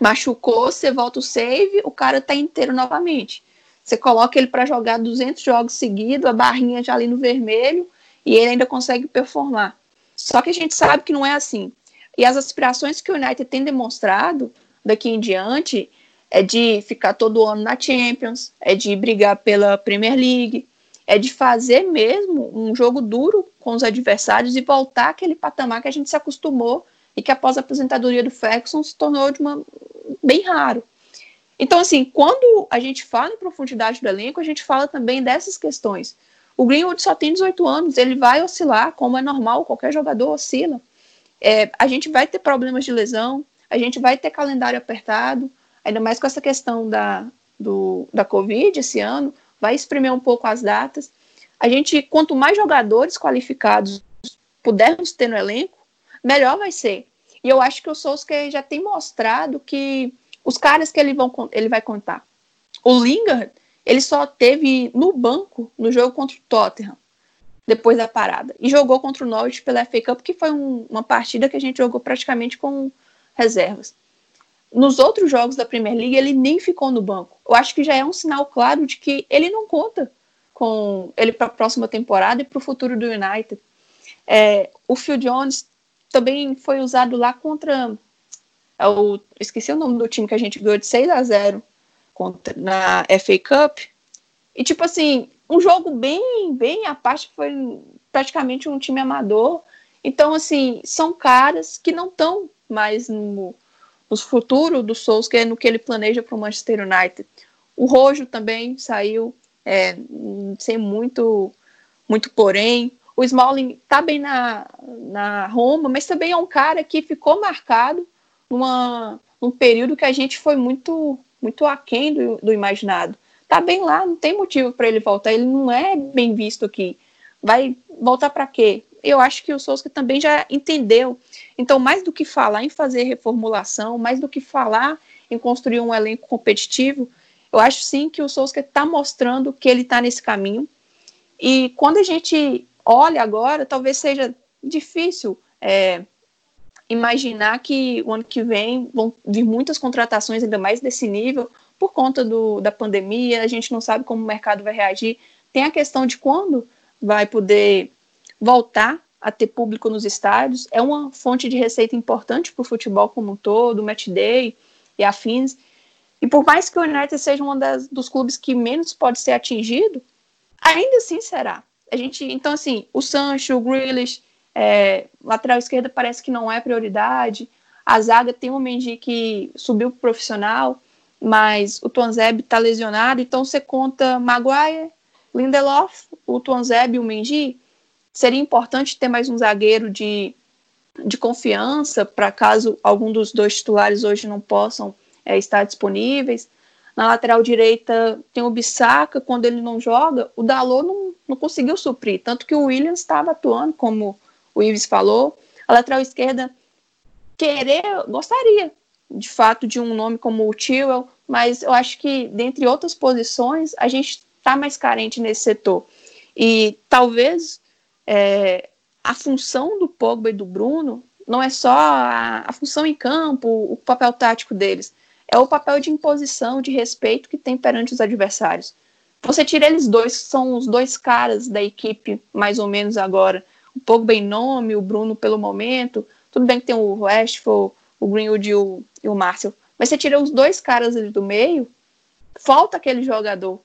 machucou, você volta o save, o cara tá inteiro novamente. Você coloca ele para jogar 200 jogos seguidos, a barrinha já ali no vermelho, e ele ainda consegue performar. Só que a gente sabe que não é assim. E as aspirações que o United tem demonstrado daqui em diante é de ficar todo ano na Champions, é de brigar pela Premier League, é de fazer mesmo um jogo duro com os adversários e voltar àquele patamar que a gente se acostumou e que após a aposentadoria do Ferguson se tornou de uma bem raro. Então, assim, quando a gente fala em profundidade do elenco, a gente fala também dessas questões. O Greenwood só tem 18 anos, ele vai oscilar, como é normal, qualquer jogador oscila. É, a gente vai ter problemas de lesão, a gente vai ter calendário apertado, ainda mais com essa questão da, do, da Covid esse ano, vai espremer um pouco as datas. A gente, quanto mais jogadores qualificados pudermos ter no elenco, melhor vai ser. E eu acho que o Solskjaer já tem mostrado que os caras que ele, vão, ele vai contar. O Lingard, ele só teve no banco no jogo contra o Tottenham, depois da parada. E jogou contra o Norwich pela FA Cup, que foi um, uma partida que a gente jogou praticamente com reservas nos outros jogos da Premier League ele nem ficou no banco. Eu acho que já é um sinal claro de que ele não conta com ele para a próxima temporada e para o futuro do United. É, o Phil Jones também foi usado lá contra é o, esqueci o nome do time que a gente ganhou de 6 a 0 contra, na FA Cup. E tipo assim, um jogo bem, bem a parte foi praticamente um time amador. Então assim, são caras que não estão mais no o futuro do Solskjaer no que ele planeja para o Manchester United. O Rojo também saiu é, sem muito, muito porém. O Smalling está bem na, na Roma, mas também é um cara que ficou marcado numa, num período que a gente foi muito, muito aquém do, do imaginado. Está bem lá, não tem motivo para ele voltar. Ele não é bem visto aqui. Vai voltar para quê? Eu acho que o Souza também já entendeu então, mais do que falar em fazer reformulação, mais do que falar em construir um elenco competitivo, eu acho sim que o Souza está mostrando que ele está nesse caminho. E quando a gente olha agora, talvez seja difícil é, imaginar que o ano que vem vão vir muitas contratações, ainda mais desse nível, por conta do, da pandemia, a gente não sabe como o mercado vai reagir. Tem a questão de quando vai poder voltar a ter público nos estádios, é uma fonte de receita importante para o futebol como um todo, o match day, e afins. E por mais que o United seja um das, dos clubes que menos pode ser atingido, ainda assim será. A gente, então assim, o Sancho, o Grealish, é, lateral esquerda parece que não é prioridade. A zaga tem um Mendy que subiu pro profissional, mas o Tuanzeb está lesionado, então você conta Maguire, Lindelof, o Tuanzeb e o Mendy. Seria importante ter mais um zagueiro de, de confiança para caso algum dos dois titulares hoje não possam é, estar disponíveis. Na lateral direita tem o Bissaka, quando ele não joga, o Dalot não, não conseguiu suprir, tanto que o Williams estava atuando, como o Ives falou. A lateral esquerda, querer, gostaria, de fato, de um nome como o Tewell, mas eu acho que, dentre outras posições, a gente está mais carente nesse setor. E talvez é, a função do Pogba e do Bruno não é só a, a função em campo, o papel tático deles, é o papel de imposição, de respeito que tem perante os adversários. Você tira eles dois, são os dois caras da equipe, mais ou menos agora. O Pogba em nome, o Bruno pelo momento. Tudo bem que tem o Rashford, o Greenwood e o, e o Marcel. Mas você tira os dois caras ali do meio, falta aquele jogador.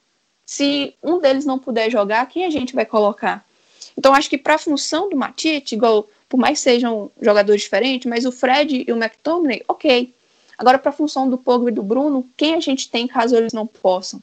Se um deles não puder jogar, quem a gente vai colocar? Então, acho que para a função do Matite, igual, por mais que sejam jogadores diferentes, mas o Fred e o McTominay, ok. Agora, para a função do Pogba e do Bruno, quem a gente tem caso eles não possam?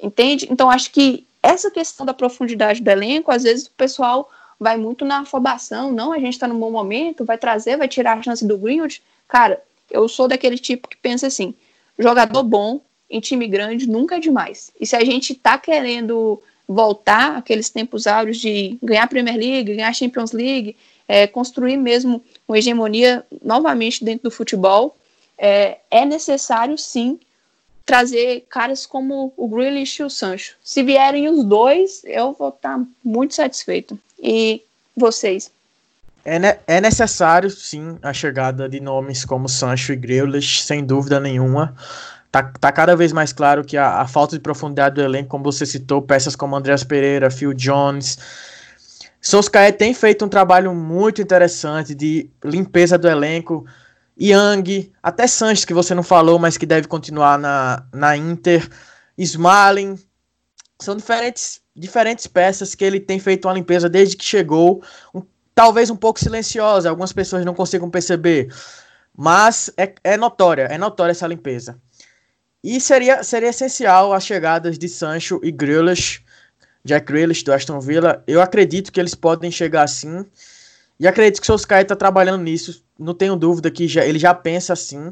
Entende? Então, acho que essa questão da profundidade do elenco, às vezes o pessoal vai muito na afobação. Não, a gente está num bom momento, vai trazer, vai tirar a chance do Greenwood. Cara, eu sou daquele tipo que pensa assim: jogador bom em time grande nunca é demais. E se a gente está querendo voltar aqueles tempos áureos de ganhar Premier League, ganhar Champions League, é, construir mesmo uma hegemonia novamente dentro do futebol, é, é necessário sim trazer caras como o Grealish e o Sancho. Se vierem os dois, eu vou estar tá muito satisfeito. E vocês? É, ne é necessário, sim, a chegada de nomes como Sancho e Grealish, sem dúvida nenhuma. Tá, tá cada vez mais claro que a, a, falta de profundidade do elenco, como você citou, peças como Andreas Pereira, Phil Jones. Solskjaer tem feito um trabalho muito interessante de limpeza do elenco, Yang, até Sanches, que você não falou, mas que deve continuar na, na Inter, Smalling, são diferentes, diferentes peças que ele tem feito uma limpeza desde que chegou, um, talvez um pouco silenciosa, algumas pessoas não consigam perceber, mas é, é notória, é notória essa limpeza. E seria, seria essencial as chegadas de Sancho e Grealish, Jack Grealish do Aston Villa, eu acredito que eles podem chegar assim, e acredito que o Solskjaer está trabalhando nisso, não tenho dúvida que já, ele já pensa assim.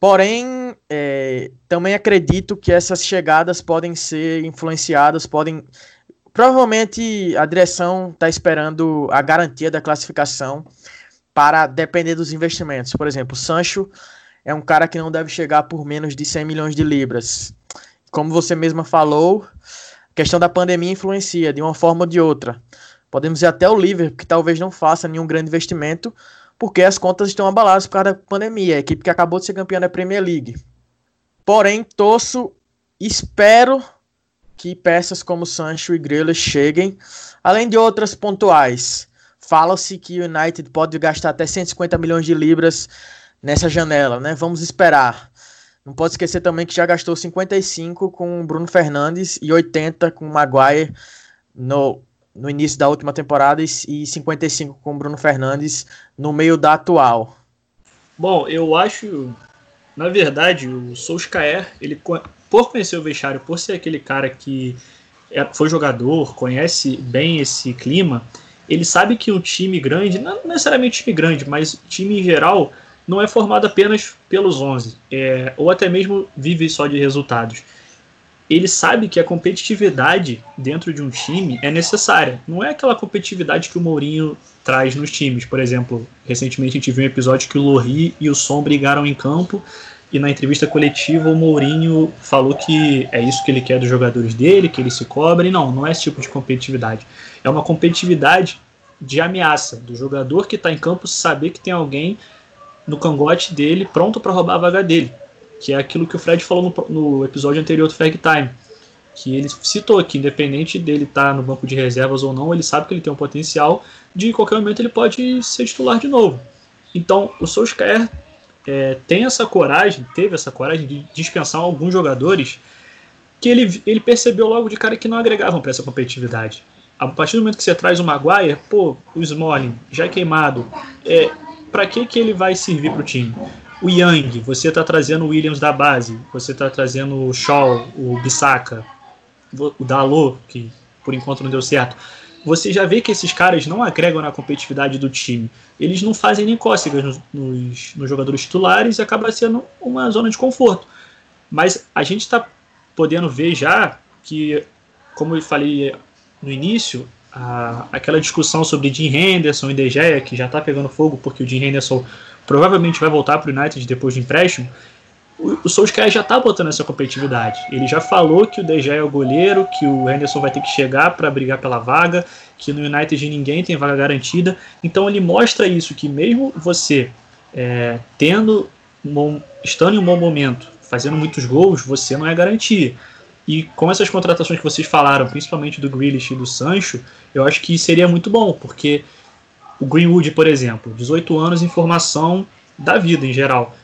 Porém, é, também acredito que essas chegadas podem ser influenciadas, podem. Provavelmente a direção está esperando a garantia da classificação para depender dos investimentos. Por exemplo, Sancho é um cara que não deve chegar por menos de 100 milhões de libras. Como você mesma falou, a questão da pandemia influencia de uma forma ou de outra. Podemos ir até o Liverpool, que talvez não faça nenhum grande investimento, porque as contas estão abaladas por causa da pandemia. A equipe que acabou de ser campeã da Premier League. Porém, torço, espero que peças como Sancho e Grealish cheguem, além de outras pontuais. Fala-se que o United pode gastar até 150 milhões de libras nessa janela, né? Vamos esperar. Não pode esquecer também que já gastou 55 com Bruno Fernandes e 80 com Maguire no no início da última temporada e 55 com Bruno Fernandes no meio da atual. Bom, eu acho, na verdade, o Solskjaer, ele por conhecer o vestiário, por ser aquele cara que é, foi jogador, conhece bem esse clima, ele sabe que um time grande, não necessariamente time grande, mas time em geral, não é formado apenas pelos 11, é, ou até mesmo vive só de resultados ele sabe que a competitividade dentro de um time é necessária. Não é aquela competitividade que o Mourinho traz nos times. Por exemplo, recentemente a gente viu um episódio que o Lohri e o Som brigaram em campo e na entrevista coletiva o Mourinho falou que é isso que ele quer dos jogadores dele, que eles se cobrem. Não, não é esse tipo de competitividade. É uma competitividade de ameaça, do jogador que está em campo saber que tem alguém no cangote dele pronto para roubar a vaga dele que é aquilo que o Fred falou no, no episódio anterior do Fag Time, que ele citou que independente dele estar tá no banco de reservas ou não, ele sabe que ele tem um potencial de em qualquer momento ele pode ser titular de novo. Então, o Solskjaer é, tem essa coragem, teve essa coragem de dispensar alguns jogadores que ele, ele percebeu logo de cara que não agregavam para essa competitividade. A partir do momento que você traz o Maguire, pô, o Smalling já é queimado, é, para que, que ele vai servir para o time? O Young, você está trazendo o Williams da base, você está trazendo o Shaw, o Bissaka, o Dalot, que por enquanto não deu certo você já vê que esses caras não agregam na competitividade do time. Eles não fazem nem cócegas nos, nos, nos jogadores titulares e acaba sendo uma zona de conforto. Mas a gente está podendo ver já que, como eu falei no início, a, aquela discussão sobre Jim Henderson e De Gea, que já está pegando fogo porque o Jim Henderson provavelmente vai voltar para o United depois de empréstimo, o Solskjaer já tá botando essa competitividade. Ele já falou que o De é o goleiro, que o Henderson vai ter que chegar para brigar pela vaga, que no United ninguém tem vaga garantida. Então ele mostra isso, que mesmo você é, tendo, estando em um bom momento, fazendo muitos gols, você não é garantia. E com essas contratações que vocês falaram, principalmente do Grealish e do Sancho, eu acho que seria muito bom, porque o Greenwood, por exemplo, 18 anos em formação da vida em geral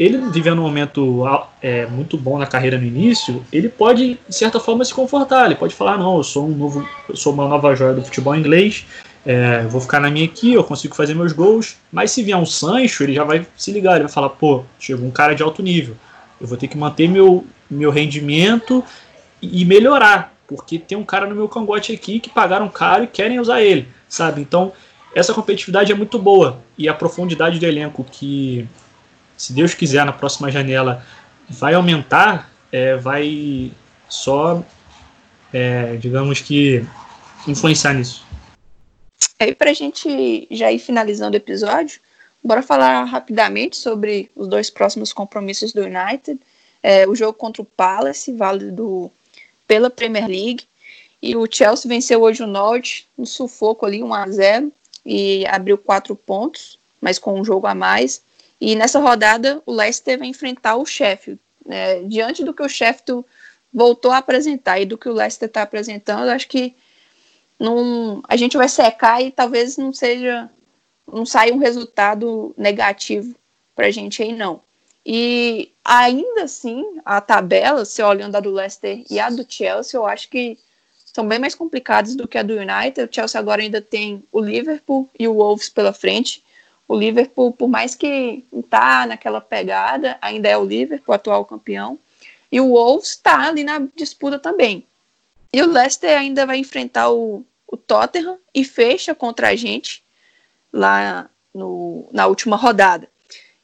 ele vivendo um momento é, muito bom na carreira no início, ele pode, de certa forma, se confortar. Ele pode falar, não, eu sou um novo, sou uma nova joia do futebol inglês, é, vou ficar na minha aqui, eu consigo fazer meus gols. Mas se vier um Sancho, ele já vai se ligar, ele vai falar, pô, chegou um cara de alto nível. Eu vou ter que manter meu, meu rendimento e melhorar, porque tem um cara no meu cangote aqui que pagaram caro e querem usar ele, sabe? Então, essa competitividade é muito boa e a profundidade do elenco que se Deus quiser, na próxima janela vai aumentar, é, vai só, é, digamos que, influenciar nisso. Aí, para a gente já ir finalizando o episódio, bora falar rapidamente sobre os dois próximos compromissos do United. É, o jogo contra o Palace, válido pela Premier League. E o Chelsea venceu hoje o Norte, no sufoco ali, 1 a 0 e abriu quatro pontos, mas com um jogo a mais. E nessa rodada, o Leicester vai enfrentar o Sheffield. Né? Diante do que o Sheffield voltou a apresentar e do que o Leicester está apresentando, acho que não, a gente vai secar e talvez não seja, não saia um resultado negativo para a gente aí, não. E ainda assim, a tabela, se olhando a do Leicester e a do Chelsea, eu acho que são bem mais complicadas do que a do United. O Chelsea agora ainda tem o Liverpool e o Wolves pela frente o Liverpool, por mais que está naquela pegada, ainda é o Liverpool, atual campeão, e o Wolves está ali na disputa também. E o Leicester ainda vai enfrentar o, o Tottenham e fecha contra a gente lá no, na última rodada.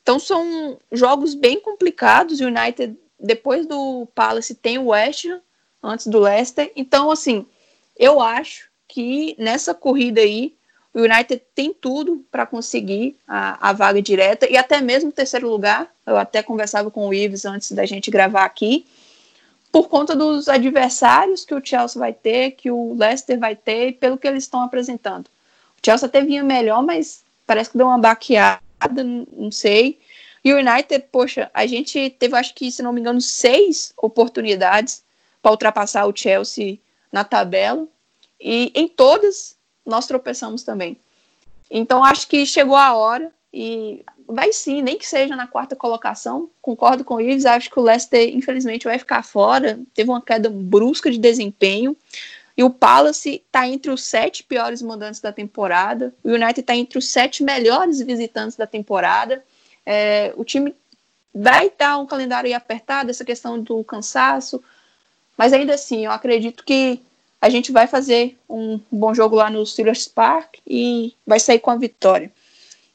Então são jogos bem complicados. O United, depois do Palace, tem o West Ham, antes do Leicester. Então, assim, eu acho que nessa corrida aí o United tem tudo para conseguir a, a, vaga direta e até mesmo o terceiro lugar. Eu até conversava com o Ives antes da gente gravar aqui, por conta dos adversários que o Chelsea vai ter, que o Leicester vai ter, pelo que eles estão apresentando. O Chelsea até vinha melhor, mas parece que deu uma baqueada, não sei. E o United, poxa, a gente teve, acho que, se não me engano, seis oportunidades para ultrapassar o Chelsea na tabela. E em todas nós tropeçamos também. Então acho que chegou a hora e vai sim, nem que seja na quarta colocação. Concordo com eles, acho que o Leicester infelizmente vai ficar fora. Teve uma queda brusca de desempenho. E o Palace está entre os sete piores mandantes da temporada. O United está entre os sete melhores visitantes da temporada. É, o time vai estar um calendário apertado, essa questão do cansaço. Mas ainda assim, eu acredito que a gente vai fazer um bom jogo lá no Steelers Park e vai sair com a vitória.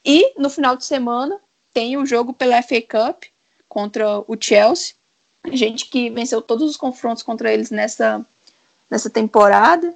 E no final de semana tem o jogo pela FA Cup contra o Chelsea, gente que venceu todos os confrontos contra eles nessa, nessa temporada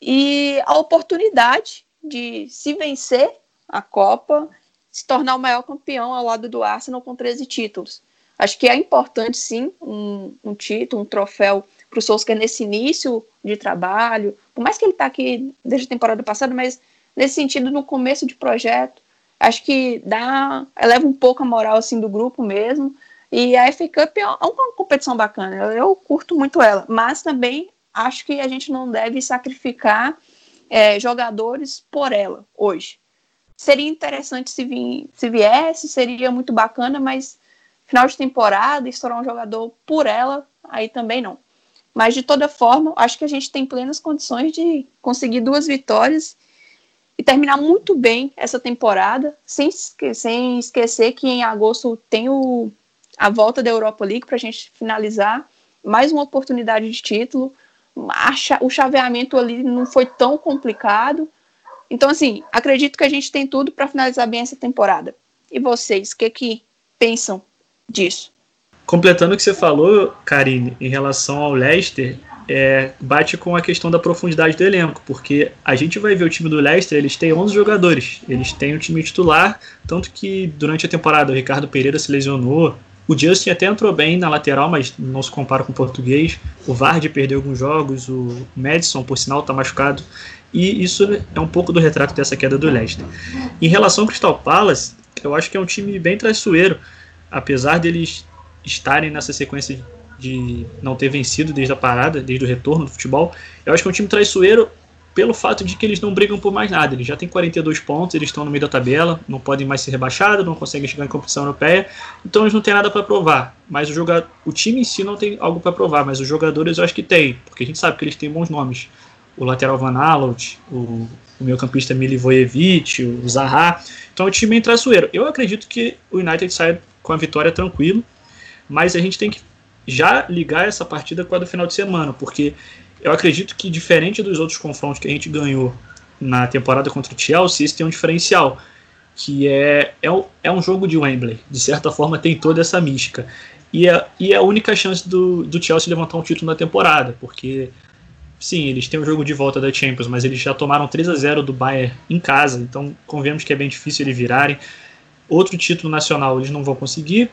e a oportunidade de se vencer a Copa, se tornar o maior campeão ao lado do Arsenal com 13 títulos. Acho que é importante sim um, um título, um troféu para o Solskjaer nesse início de trabalho, por mais que ele está aqui desde a temporada passada, mas nesse sentido, no começo de projeto, acho que dá, eleva um pouco a moral assim do grupo mesmo. E a FA Cup é uma competição bacana, eu, eu curto muito ela, mas também acho que a gente não deve sacrificar é, jogadores por ela hoje. seria interessante se, vim, se viesse, seria muito bacana, mas final de temporada, estourar um jogador por ela, aí também não. Mas de toda forma, acho que a gente tem plenas condições de conseguir duas vitórias e terminar muito bem essa temporada, sem, esque sem esquecer que em agosto tem o, a volta da Europa League para a gente finalizar mais uma oportunidade de título. o chaveamento ali não foi tão complicado. Então, assim, acredito que a gente tem tudo para finalizar bem essa temporada. E vocês, o que, que pensam disso? Completando o que você falou, Karine, em relação ao Leicester, é, bate com a questão da profundidade do elenco, porque a gente vai ver o time do Leicester, eles têm 11 jogadores, eles têm o time titular, tanto que durante a temporada o Ricardo Pereira se lesionou, o Justin até entrou bem na lateral, mas não se compara com o português, o Vardy perdeu alguns jogos, o Madison, por sinal, está machucado, e isso é um pouco do retrato dessa queda do Leicester. Em relação ao Crystal Palace, eu acho que é um time bem traiçoeiro, apesar deles estarem nessa sequência de não ter vencido desde a parada, desde o retorno do futebol, eu acho que é um time traiçoeiro pelo fato de que eles não brigam por mais nada. Eles já têm 42 pontos, eles estão no meio da tabela, não podem mais ser rebaixados, não conseguem chegar em competição europeia, então eles não têm nada para provar. Mas o, jogador, o time em si não tem algo para provar, mas os jogadores eu acho que tem, porque a gente sabe que eles têm bons nomes o lateral Van Alot, o, o meio campista Milivojevic, o Zaha. Então o time é traiçoeiro. Eu acredito que o United sai com a vitória tranquilo, mas a gente tem que já ligar essa partida com a do final de semana, porque eu acredito que diferente dos outros confrontos que a gente ganhou na temporada contra o Chelsea, esse tem um diferencial, que é, é, é um jogo de Wembley. De certa forma tem toda essa mística. E é, e é a única chance do, do Chelsea levantar um título na temporada, porque Sim, eles têm o jogo de volta da Champions, mas eles já tomaram 3 a 0 do Bayern em casa, então convenhamos que é bem difícil eles virarem. Outro título nacional eles não vão conseguir,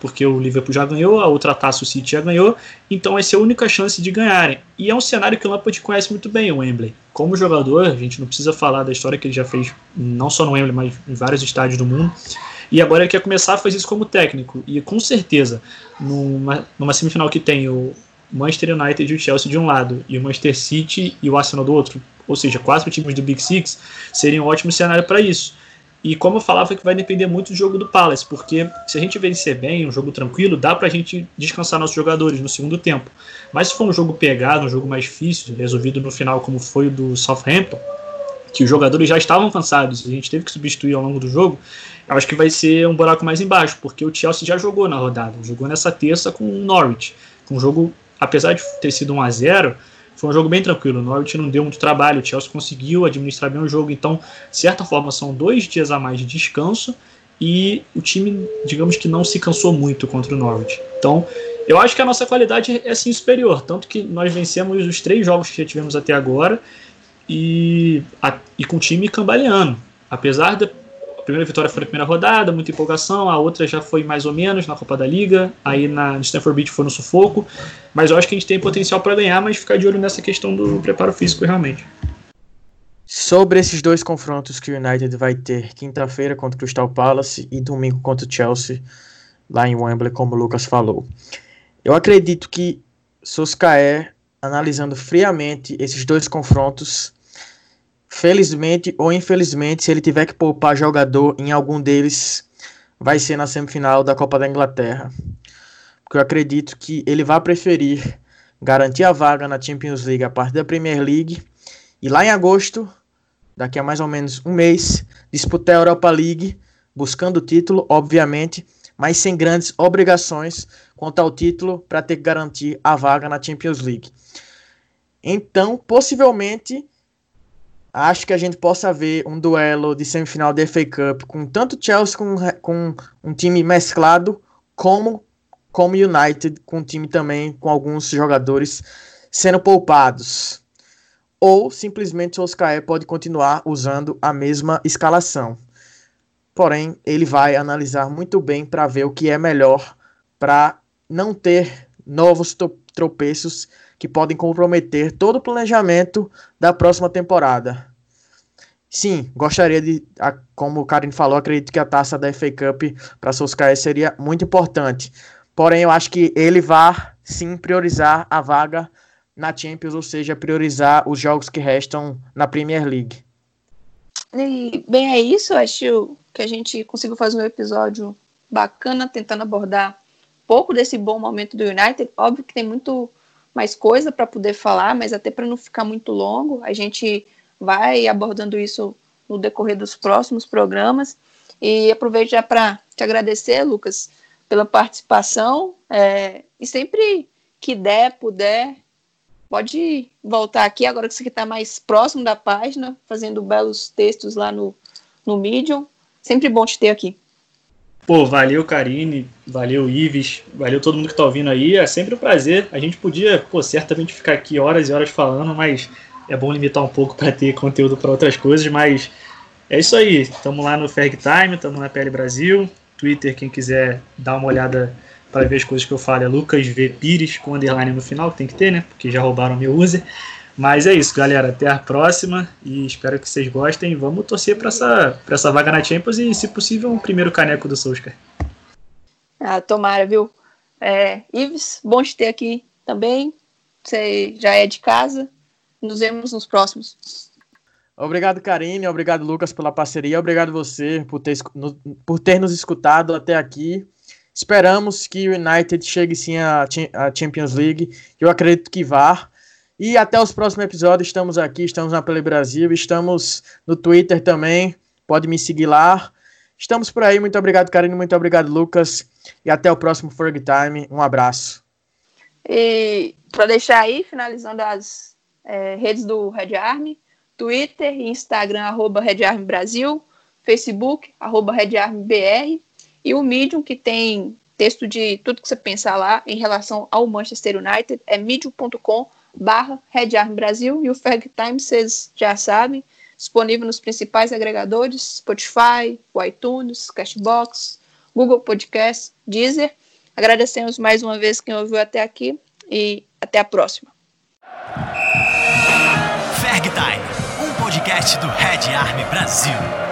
porque o Liverpool já ganhou, a outra taça o City já ganhou, então é a única chance de ganharem. E é um cenário que o Lampard conhece muito bem, o Wembley. Como jogador, a gente não precisa falar da história que ele já fez, não só no Wembley, mas em vários estádios do mundo. E agora ele quer começar a fazer isso como técnico. E com certeza, numa, numa semifinal que tem o, Manchester United e o Chelsea de um lado e o Manchester City e o Arsenal do outro, ou seja, quatro times do Big Six, seria um ótimo cenário para isso. E como eu falava, que vai depender muito do jogo do Palace, porque se a gente vencer bem, um jogo tranquilo, dá para a gente descansar nossos jogadores no segundo tempo. Mas se for um jogo pegado, um jogo mais difícil, resolvido no final, como foi o do Southampton, que os jogadores já estavam cansados a gente teve que substituir ao longo do jogo, eu acho que vai ser um buraco mais embaixo, porque o Chelsea já jogou na rodada, jogou nessa terça com o Norwich, com um jogo apesar de ter sido 1 a 0 foi um jogo bem tranquilo. O Norwich não deu muito trabalho, o Chelsea conseguiu administrar bem o jogo. Então, de certa forma, são dois dias a mais de descanso e o time, digamos que não se cansou muito contra o Norwich. Então, eu acho que a nossa qualidade é sim superior. Tanto que nós vencemos os três jogos que já tivemos até agora e, a, e com o time cambaleando. Apesar de primeira vitória foi na primeira rodada, muita empolgação, a outra já foi mais ou menos na Copa da Liga, aí na Stanford Beach foi no sufoco, mas eu acho que a gente tem potencial para ganhar, mas ficar de olho nessa questão do preparo físico realmente. Sobre esses dois confrontos que o United vai ter quinta-feira contra o Crystal Palace e domingo contra o Chelsea, lá em Wembley, como o Lucas falou. Eu acredito que Soscaé, analisando friamente esses dois confrontos, Felizmente ou infelizmente, se ele tiver que poupar jogador em algum deles, vai ser na semifinal da Copa da Inglaterra. Porque eu acredito que ele vai preferir garantir a vaga na Champions League a partir da Premier League e lá em agosto, daqui a mais ou menos um mês, disputar a Europa League, buscando o título, obviamente, mas sem grandes obrigações quanto ao título para ter que garantir a vaga na Champions League. Então, possivelmente, acho que a gente possa ver um duelo de semifinal da FA Cup com tanto Chelsea com, com um time mesclado como como United com um time também com alguns jogadores sendo poupados ou simplesmente o Oscar pode continuar usando a mesma escalação. Porém, ele vai analisar muito bem para ver o que é melhor para não ter novos tropeços que podem comprometer todo o planejamento da próxima temporada. Sim, gostaria de, como o Karim falou, acredito que a taça da FA Cup para Solskjaer seria muito importante. Porém, eu acho que ele vai sim priorizar a vaga na Champions, ou seja, priorizar os jogos que restam na Premier League. E, bem, é isso. Acho que a gente conseguiu fazer um episódio bacana, tentando abordar um pouco desse bom momento do United. Óbvio que tem muito mais coisa para poder falar, mas até para não ficar muito longo, a gente vai abordando isso no decorrer dos próximos programas. E aproveito já para te agradecer, Lucas, pela participação. É, e sempre que der, puder, pode voltar aqui, agora que você está mais próximo da página, fazendo belos textos lá no, no Medium. Sempre bom te ter aqui. Pô, valeu, Karine, valeu, Ives, valeu todo mundo que está ouvindo aí. É sempre um prazer. A gente podia, pô, certamente ficar aqui horas e horas falando, mas é bom limitar um pouco para ter conteúdo para outras coisas, mas é isso aí. Estamos lá no Ferg Time, estamos na PL Brasil. Twitter, quem quiser dar uma olhada para ver as coisas que eu falo, é Lucas V Pires com underline no final, tem que ter, né? Porque já roubaram meu user. Mas é isso, galera. Até a próxima e espero que vocês gostem. Vamos torcer para essa, essa vaga na Champions e, se possível, um primeiro caneco do Solskjaer. Ah, tomara, viu? É, Ives, bom te ter aqui também. Você já é de casa. Nos vemos nos próximos. Obrigado, Karine. Obrigado, Lucas, pela parceria. Obrigado você por ter, por ter nos escutado até aqui. Esperamos que o United chegue sim à Champions League. Eu acredito que vá. E até os próximos episódios. Estamos aqui, estamos na Pele Brasil, estamos no Twitter também. Pode me seguir lá. Estamos por aí. Muito obrigado, Karine. Muito obrigado, Lucas. E até o próximo Ferg Time. Um abraço. E para deixar aí, finalizando as é, redes do Red Army, Twitter Instagram, arroba Red Army Brasil, Facebook, arroba Red Army BR, e o Medium, que tem texto de tudo que você pensar lá em relação ao Manchester United, é medium.com barra Red Army Brasil, e o Ferg Time, vocês já sabem, disponível nos principais agregadores, Spotify, iTunes, Cashbox, Google Podcast, Deezer. Agradecemos mais uma vez quem ouviu até aqui e até a próxima. Ferg Time, um podcast do Red Army Brasil.